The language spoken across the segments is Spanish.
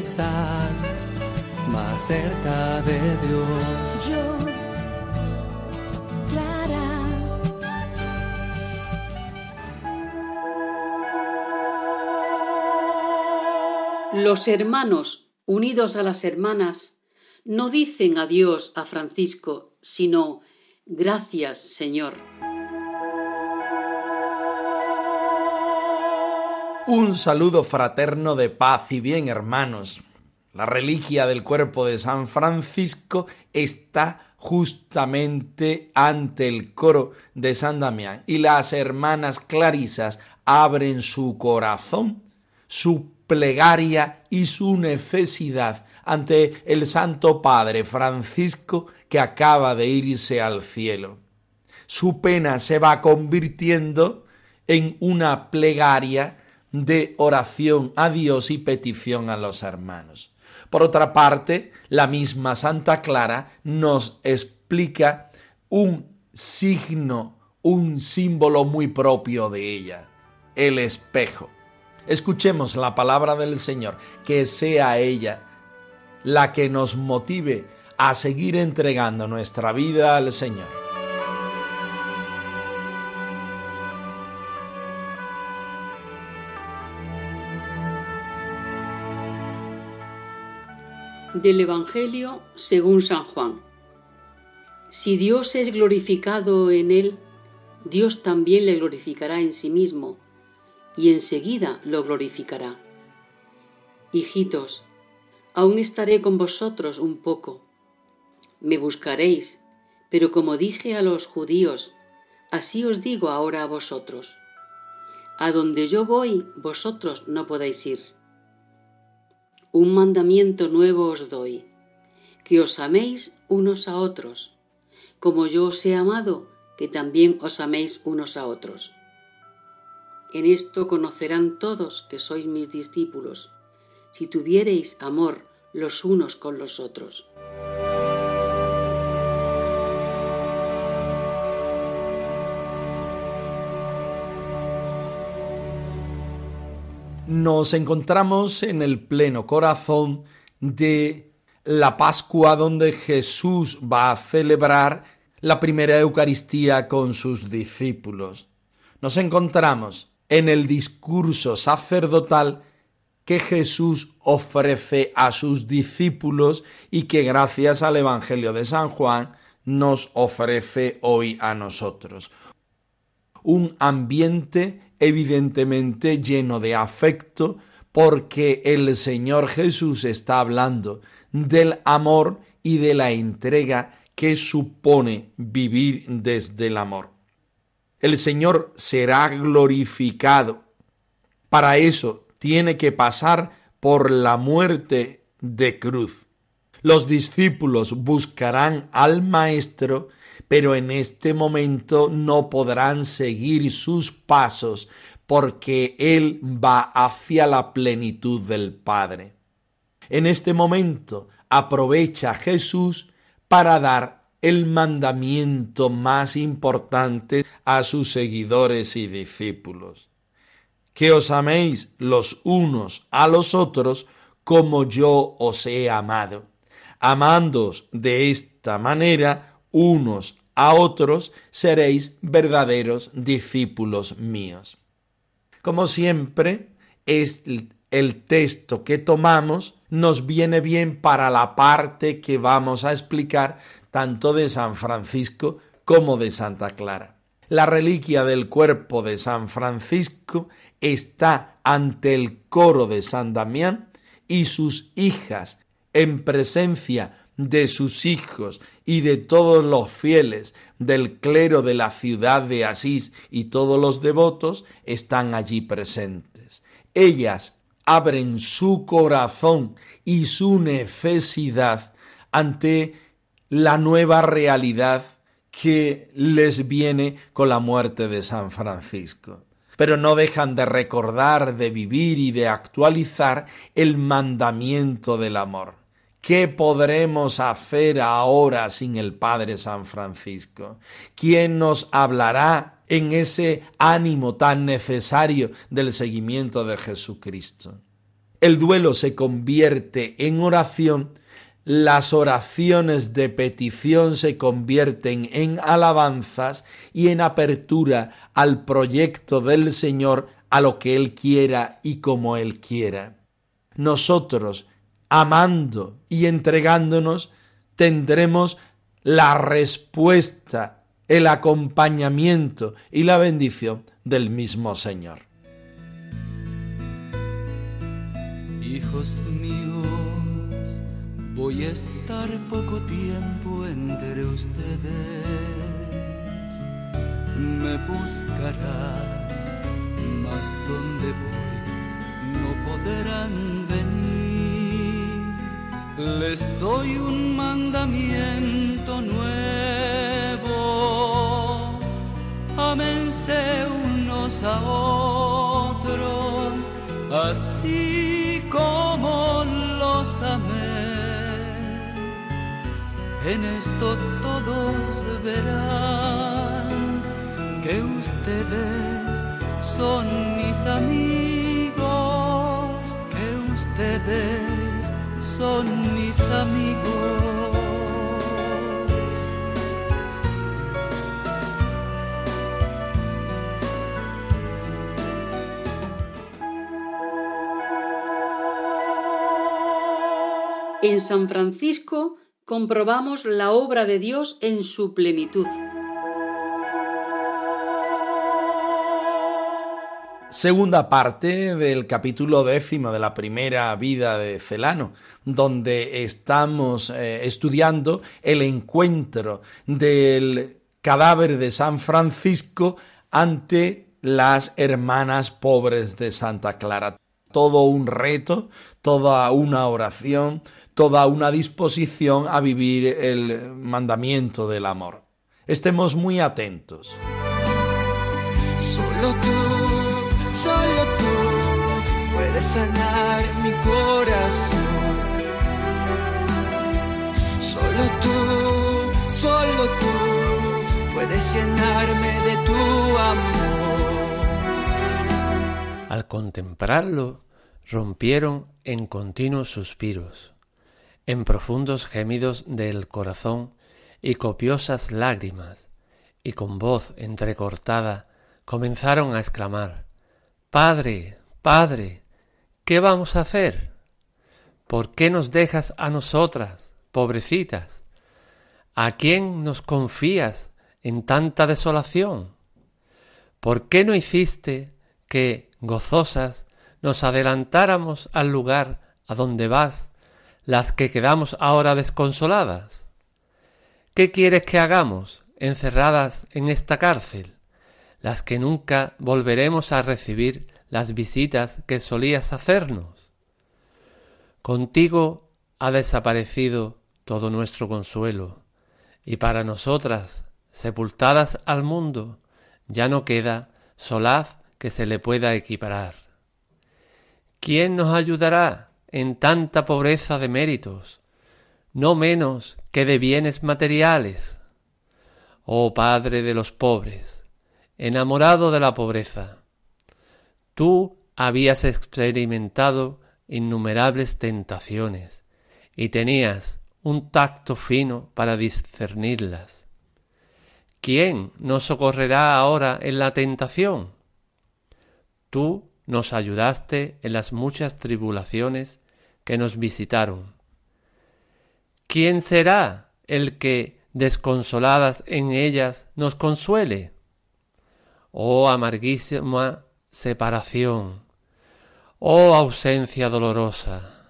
Estar más cerca de Dios. Yo, Clara. Los hermanos unidos a las hermanas no dicen adiós a Francisco, sino gracias Señor. Un saludo fraterno de paz y bien, hermanos. La reliquia del cuerpo de San Francisco está justamente ante el coro de San Damián y las hermanas clarisas abren su corazón, su plegaria y su necesidad ante el Santo Padre Francisco que acaba de irse al cielo. Su pena se va convirtiendo en una plegaria de oración a Dios y petición a los hermanos. Por otra parte, la misma Santa Clara nos explica un signo, un símbolo muy propio de ella, el espejo. Escuchemos la palabra del Señor, que sea ella la que nos motive a seguir entregando nuestra vida al Señor. Del Evangelio según San Juan. Si Dios es glorificado en él, Dios también le glorificará en sí mismo y enseguida lo glorificará. Hijitos, aún estaré con vosotros un poco. Me buscaréis, pero como dije a los judíos, así os digo ahora a vosotros. A donde yo voy, vosotros no podéis ir. Un mandamiento nuevo os doy, que os améis unos a otros, como yo os he amado, que también os améis unos a otros. En esto conocerán todos que sois mis discípulos, si tuviereis amor los unos con los otros. Nos encontramos en el pleno corazón de la Pascua donde Jesús va a celebrar la primera Eucaristía con sus discípulos. Nos encontramos en el discurso sacerdotal que Jesús ofrece a sus discípulos y que gracias al Evangelio de San Juan nos ofrece hoy a nosotros. Un ambiente evidentemente lleno de afecto porque el Señor Jesús está hablando del amor y de la entrega que supone vivir desde el amor. El Señor será glorificado. Para eso tiene que pasar por la muerte de cruz. Los discípulos buscarán al Maestro, pero en este momento no podrán seguir sus pasos porque Él va hacia la plenitud del Padre. En este momento aprovecha Jesús para dar el mandamiento más importante a sus seguidores y discípulos que os améis los unos a los otros como yo os he amado. Amándoos de esta manera unos a otros, seréis verdaderos discípulos míos. Como siempre, es el texto que tomamos nos viene bien para la parte que vamos a explicar tanto de San Francisco como de Santa Clara. La reliquia del cuerpo de San Francisco está ante el coro de San Damián y sus hijas en presencia de sus hijos y de todos los fieles del clero de la ciudad de Asís y todos los devotos están allí presentes. Ellas abren su corazón y su necesidad ante la nueva realidad que les viene con la muerte de San Francisco. Pero no dejan de recordar, de vivir y de actualizar el mandamiento del amor. ¿Qué podremos hacer ahora sin el Padre San Francisco? ¿Quién nos hablará en ese ánimo tan necesario del seguimiento de Jesucristo? El duelo se convierte en oración las oraciones de petición se convierten en alabanzas y en apertura al proyecto del Señor a lo que Él quiera y como Él quiera. Nosotros, amando y entregándonos, tendremos la respuesta, el acompañamiento y la bendición del mismo Señor. Hijos Voy a estar poco tiempo entre ustedes. Me buscará, mas donde voy no podrán venir. Les doy un mandamiento nuevo. Amense unos a otros, así como los amé en esto todos verán que ustedes son mis amigos, que ustedes mis amigos. En San Francisco comprobamos la obra de Dios en su plenitud. Segunda parte del capítulo décimo de la primera vida de Celano, donde estamos eh, estudiando el encuentro del cadáver de San Francisco ante las hermanas pobres de Santa Clara. Todo un reto, toda una oración, toda una disposición a vivir el mandamiento del amor. Estemos muy atentos. Sanar mi corazón. Solo tú, solo tú puedes llenarme de tu amor. Al contemplarlo, rompieron en continuos suspiros en profundos gemidos del corazón y copiosas lágrimas, y con voz entrecortada comenzaron a exclamar Padre, Padre, ¿qué vamos a hacer? ¿Por qué nos dejas a nosotras, pobrecitas? ¿A quién nos confías en tanta desolación? ¿Por qué no hiciste que, gozosas, nos adelantáramos al lugar a donde vas las que quedamos ahora desconsoladas? ¿Qué quieres que hagamos encerradas en esta cárcel? Las que nunca volveremos a recibir las visitas que solías hacernos. Contigo ha desaparecido todo nuestro consuelo, y para nosotras, sepultadas al mundo, ya no queda solaz que se le pueda equiparar. ¿Quién nos ayudará en tanta pobreza de méritos, no menos que de bienes materiales. Oh Padre de los pobres, enamorado de la pobreza, tú habías experimentado innumerables tentaciones y tenías un tacto fino para discernirlas. ¿Quién nos socorrerá ahora en la tentación? Tú nos ayudaste en las muchas tribulaciones que nos visitaron. ¿Quién será el que, desconsoladas en ellas, nos consuele? Oh amarguísima separación, oh ausencia dolorosa,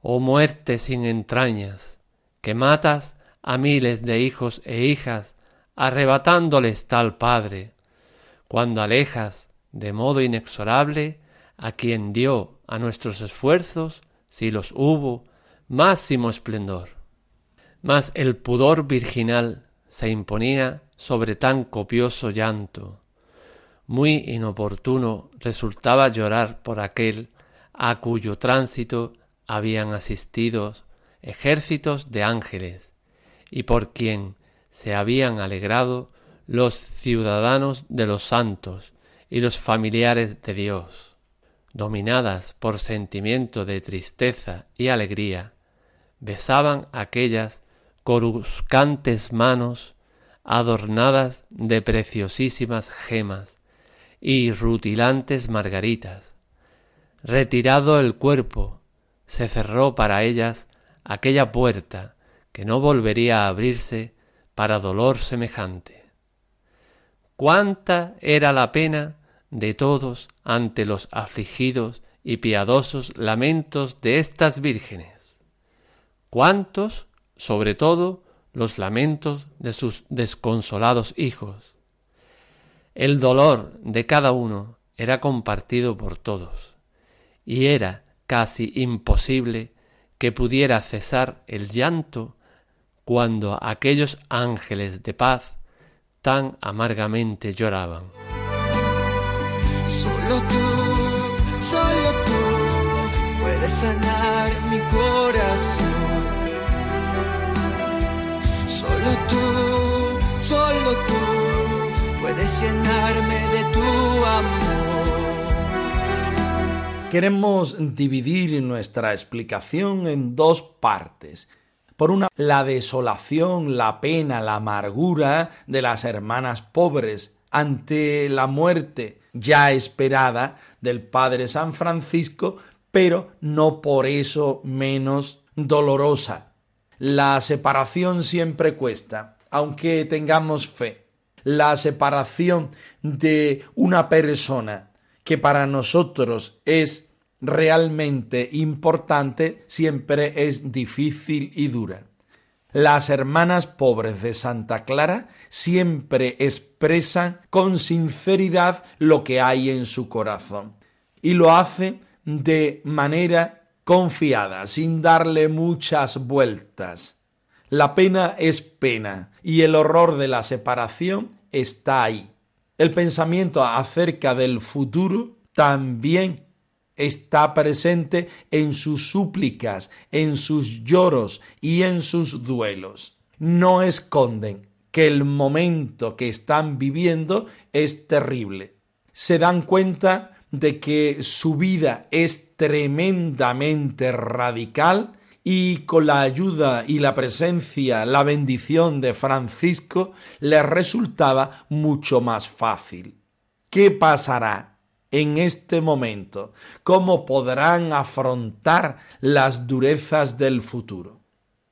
oh muerte sin entrañas, que matas a miles de hijos e hijas, arrebatándoles tal Padre, cuando alejas de modo inexorable a quien dio a nuestros esfuerzos, si los hubo, máximo esplendor. Mas el pudor virginal se imponía sobre tan copioso llanto. Muy inoportuno resultaba llorar por aquel a cuyo tránsito habían asistido ejércitos de ángeles, y por quien se habían alegrado los ciudadanos de los santos y los familiares de Dios. Dominadas por sentimiento de tristeza y alegría, besaban aquellas coruscantes manos adornadas de preciosísimas gemas y rutilantes margaritas. Retirado el cuerpo, se cerró para ellas aquella puerta que no volvería a abrirse para dolor semejante. Cuánta era la pena de todos ante los afligidos y piadosos lamentos de estas vírgenes. Cuántos, sobre todo, los lamentos de sus desconsolados hijos. El dolor de cada uno era compartido por todos, y era casi imposible que pudiera cesar el llanto cuando aquellos ángeles de paz tan amargamente lloraban. Solo tú, solo tú puedes sanar mi corazón. Solo tú, solo tú Queremos dividir nuestra explicación en dos partes. Por una, la desolación, la pena, la amargura de las hermanas pobres ante la muerte ya esperada del Padre San Francisco, pero no por eso menos dolorosa. La separación siempre cuesta, aunque tengamos fe. La separación de una persona que para nosotros es realmente importante siempre es difícil y dura. Las hermanas pobres de Santa Clara siempre expresan con sinceridad lo que hay en su corazón y lo hace de manera confiada, sin darle muchas vueltas. La pena es pena y el horror de la separación está ahí. El pensamiento acerca del futuro también está presente en sus súplicas, en sus lloros y en sus duelos. No esconden que el momento que están viviendo es terrible. Se dan cuenta de que su vida es tremendamente radical y con la ayuda y la presencia, la bendición de Francisco, les resultaba mucho más fácil. ¿Qué pasará en este momento? ¿Cómo podrán afrontar las durezas del futuro?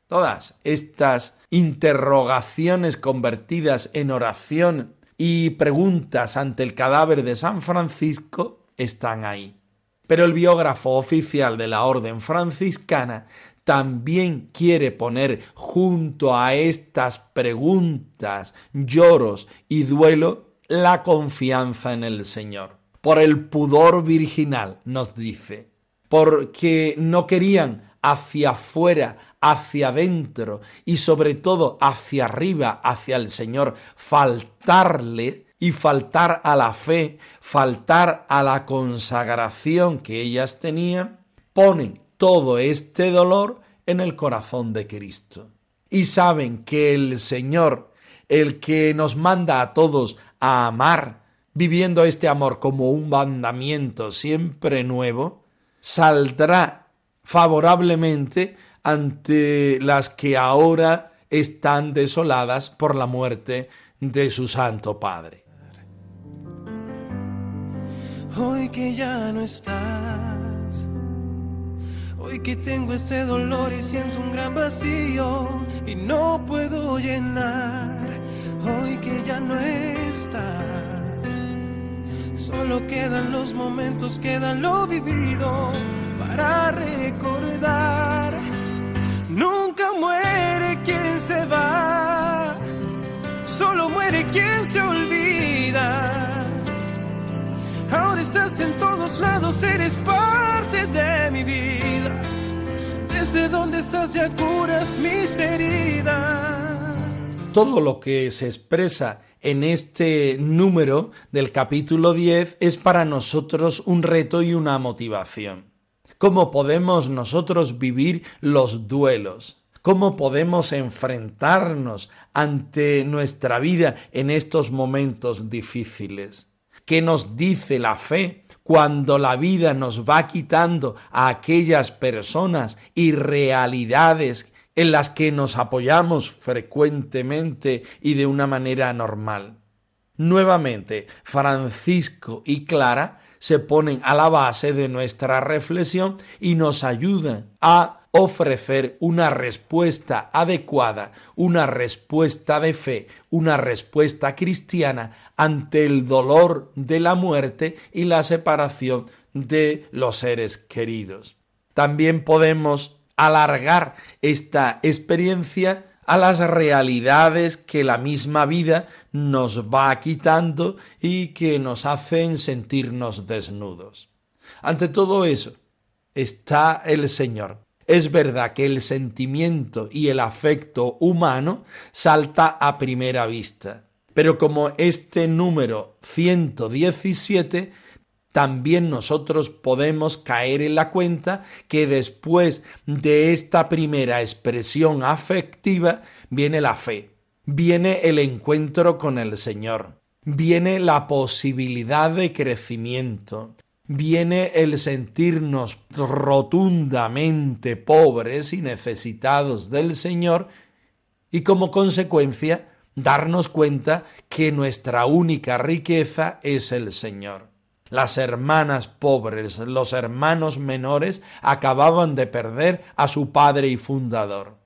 Todas estas interrogaciones convertidas en oración y preguntas ante el cadáver de San Francisco están ahí. Pero el biógrafo oficial de la Orden franciscana también quiere poner junto a estas preguntas, lloros y duelo la confianza en el Señor. Por el pudor virginal, nos dice, porque no querían hacia afuera, hacia adentro y sobre todo hacia arriba, hacia el Señor, faltarle y faltar a la fe, faltar a la consagración que ellas tenían, ponen todo este dolor en el corazón de Cristo. Y saben que el Señor, el que nos manda a todos a amar, viviendo este amor como un mandamiento siempre nuevo, saldrá favorablemente ante las que ahora están desoladas por la muerte de su Santo Padre. Hoy que ya no estás, hoy que tengo este dolor y siento un gran vacío y no puedo llenar, hoy que ya no estás, solo quedan los momentos, queda lo vivido para recordar, nunca muere se va, solo muere quien se olvida. Ahora estás en todos lados, eres parte de mi vida. Estás curas mis heridas. Todo lo que se expresa en este número del capítulo 10 es para nosotros un reto y una motivación. ¿Cómo podemos nosotros vivir los duelos? ¿Cómo podemos enfrentarnos ante nuestra vida en estos momentos difíciles? ¿Qué nos dice la fe cuando la vida nos va quitando a aquellas personas y realidades en las que nos apoyamos frecuentemente y de una manera normal? Nuevamente, Francisco y Clara se ponen a la base de nuestra reflexión y nos ayudan a ofrecer una respuesta adecuada, una respuesta de fe, una respuesta cristiana ante el dolor de la muerte y la separación de los seres queridos. También podemos alargar esta experiencia a las realidades que la misma vida nos va quitando y que nos hacen sentirnos desnudos. Ante todo eso está el Señor, es verdad que el sentimiento y el afecto humano salta a primera vista, pero como este número 117 también nosotros podemos caer en la cuenta que después de esta primera expresión afectiva viene la fe, viene el encuentro con el Señor, viene la posibilidad de crecimiento, viene el sentirnos rotundamente pobres y necesitados del Señor y como consecuencia darnos cuenta que nuestra única riqueza es el Señor. Las hermanas pobres, los hermanos menores acababan de perder a su padre y fundador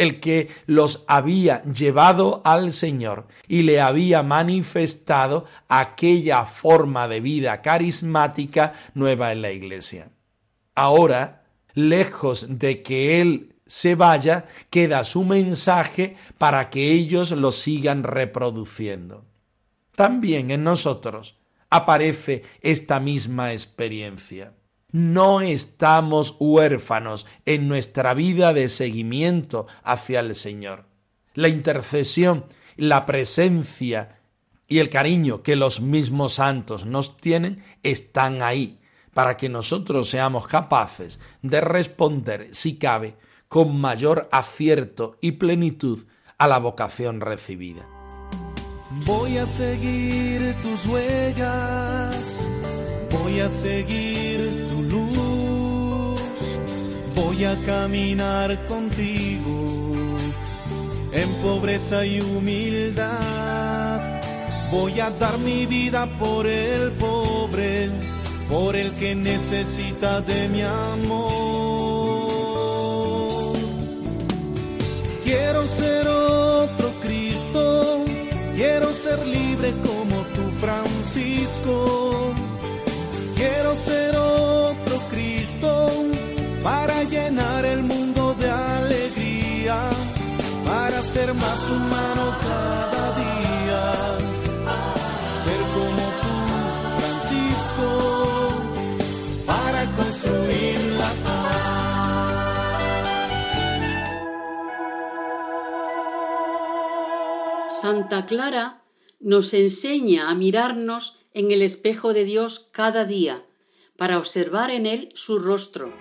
el que los había llevado al Señor y le había manifestado aquella forma de vida carismática nueva en la iglesia. Ahora, lejos de que Él se vaya, queda su mensaje para que ellos lo sigan reproduciendo. También en nosotros aparece esta misma experiencia. No estamos huérfanos en nuestra vida de seguimiento hacia el Señor. La intercesión, la presencia y el cariño que los mismos santos nos tienen están ahí para que nosotros seamos capaces de responder, si cabe, con mayor acierto y plenitud a la vocación recibida. Voy a seguir tus huellas, voy a seguir voy a caminar contigo en pobreza y humildad. Voy a dar mi vida por el pobre, por el que necesita de mi amor. Quiero ser otro Cristo, quiero ser libre como tú, Francisco. Quiero ser otro Cristo para llenar el mundo de alegría, para ser más humano cada día, ser como tú, Francisco, Santa Clara nos enseña a mirarnos en el espejo de Dios cada día para observar en él su rostro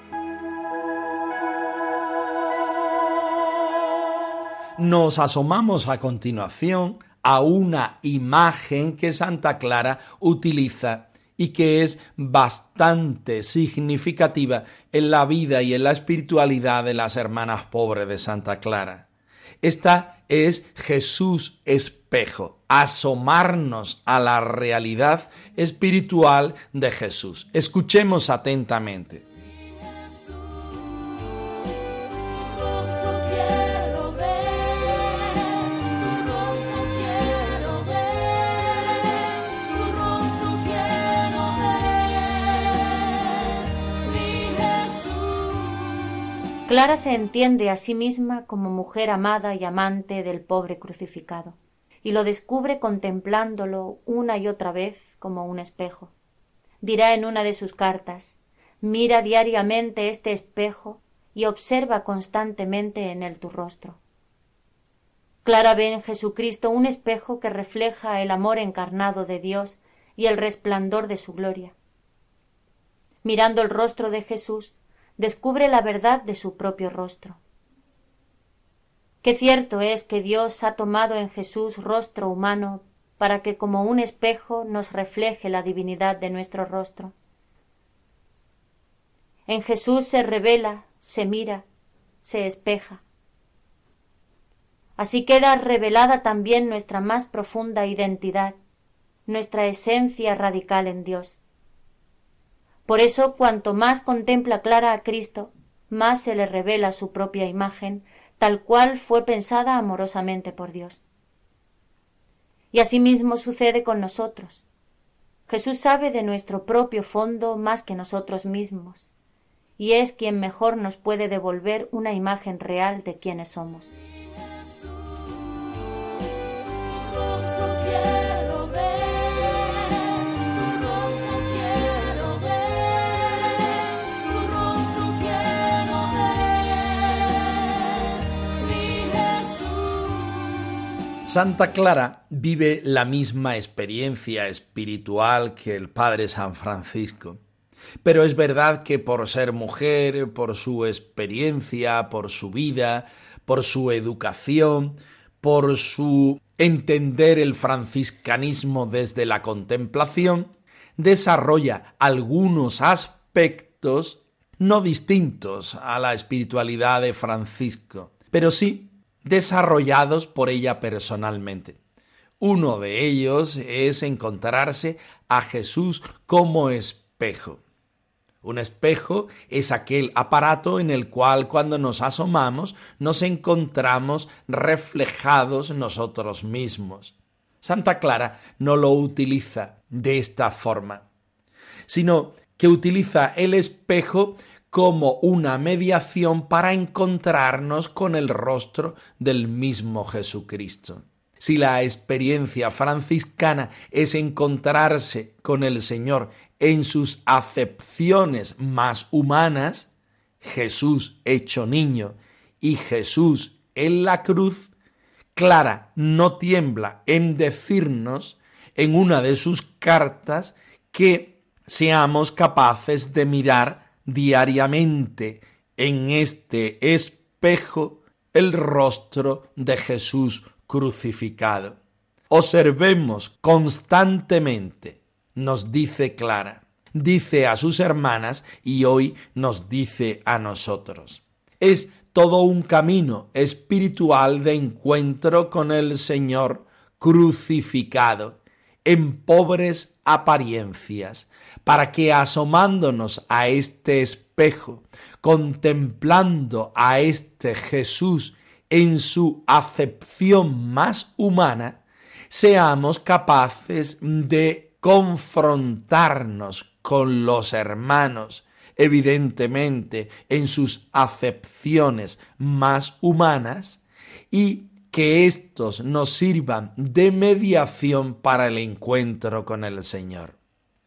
nos asomamos a continuación a una imagen que Santa Clara utiliza y que es bastante significativa en la vida y en la espiritualidad de las hermanas pobres de Santa Clara. Esta es Jesús espejo, asomarnos a la realidad espiritual de Jesús. Escuchemos atentamente. Clara se entiende a sí misma como mujer amada y amante del pobre crucificado, y lo descubre contemplándolo una y otra vez como un espejo. Dirá en una de sus cartas Mira diariamente este espejo y observa constantemente en él tu rostro. Clara ve en Jesucristo un espejo que refleja el amor encarnado de Dios y el resplandor de su gloria. Mirando el rostro de Jesús, descubre la verdad de su propio rostro. Qué cierto es que Dios ha tomado en Jesús rostro humano para que como un espejo nos refleje la divinidad de nuestro rostro. En Jesús se revela, se mira, se espeja. Así queda revelada también nuestra más profunda identidad, nuestra esencia radical en Dios. Por eso, cuanto más contempla Clara a Cristo, más se le revela su propia imagen, tal cual fue pensada amorosamente por Dios. Y asimismo sucede con nosotros. Jesús sabe de nuestro propio fondo más que nosotros mismos, y es quien mejor nos puede devolver una imagen real de quienes somos. Santa Clara vive la misma experiencia espiritual que el Padre San Francisco. Pero es verdad que por ser mujer, por su experiencia, por su vida, por su educación, por su entender el franciscanismo desde la contemplación, desarrolla algunos aspectos no distintos a la espiritualidad de Francisco, pero sí desarrollados por ella personalmente. Uno de ellos es encontrarse a Jesús como espejo. Un espejo es aquel aparato en el cual cuando nos asomamos nos encontramos reflejados nosotros mismos. Santa Clara no lo utiliza de esta forma, sino que utiliza el espejo como una mediación para encontrarnos con el rostro del mismo Jesucristo. Si la experiencia franciscana es encontrarse con el Señor en sus acepciones más humanas, Jesús hecho niño y Jesús en la cruz, Clara no tiembla en decirnos en una de sus cartas que seamos capaces de mirar diariamente en este espejo el rostro de Jesús crucificado. Observemos constantemente, nos dice Clara, dice a sus hermanas y hoy nos dice a nosotros. Es todo un camino espiritual de encuentro con el Señor crucificado en pobres apariencias, para que asomándonos a este espejo, contemplando a este Jesús en su acepción más humana, seamos capaces de confrontarnos con los hermanos, evidentemente en sus acepciones más humanas, y que éstos nos sirvan de mediación para el encuentro con el Señor.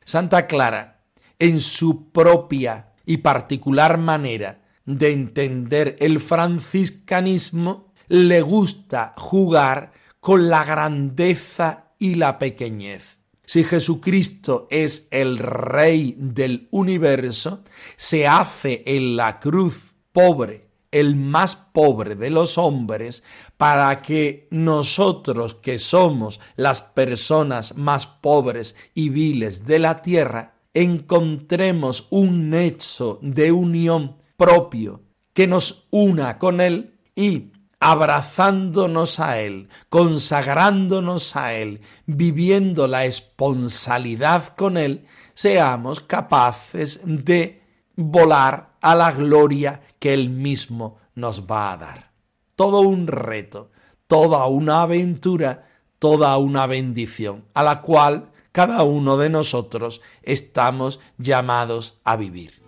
Santa Clara, en su propia y particular manera de entender el franciscanismo, le gusta jugar con la grandeza y la pequeñez. Si Jesucristo es el Rey del universo, se hace en la cruz pobre, el más pobre de los hombres, para que nosotros que somos las personas más pobres y viles de la tierra, encontremos un nexo de unión propio que nos una con Él y abrazándonos a Él, consagrándonos a Él, viviendo la esponsalidad con Él, seamos capaces de volar a la gloria que Él mismo nos va a dar. Todo un reto, toda una aventura, toda una bendición, a la cual cada uno de nosotros estamos llamados a vivir.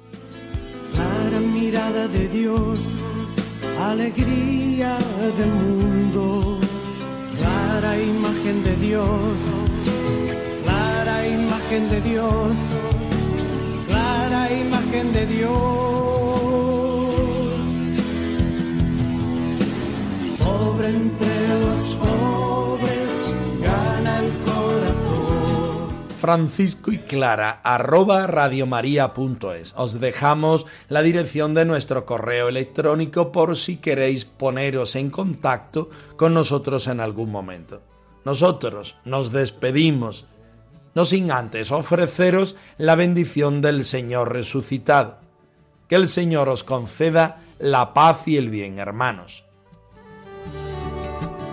mirada de Dios, alegría del mundo, clara imagen de Dios, clara imagen de Dios, clara imagen de Dios. Entre los gana el Francisco y Clara arroba radiomaria.es. Os dejamos la dirección de nuestro correo electrónico por si queréis poneros en contacto con nosotros en algún momento. Nosotros nos despedimos, no sin antes ofreceros la bendición del Señor resucitado. Que el Señor os conceda la paz y el bien, hermanos.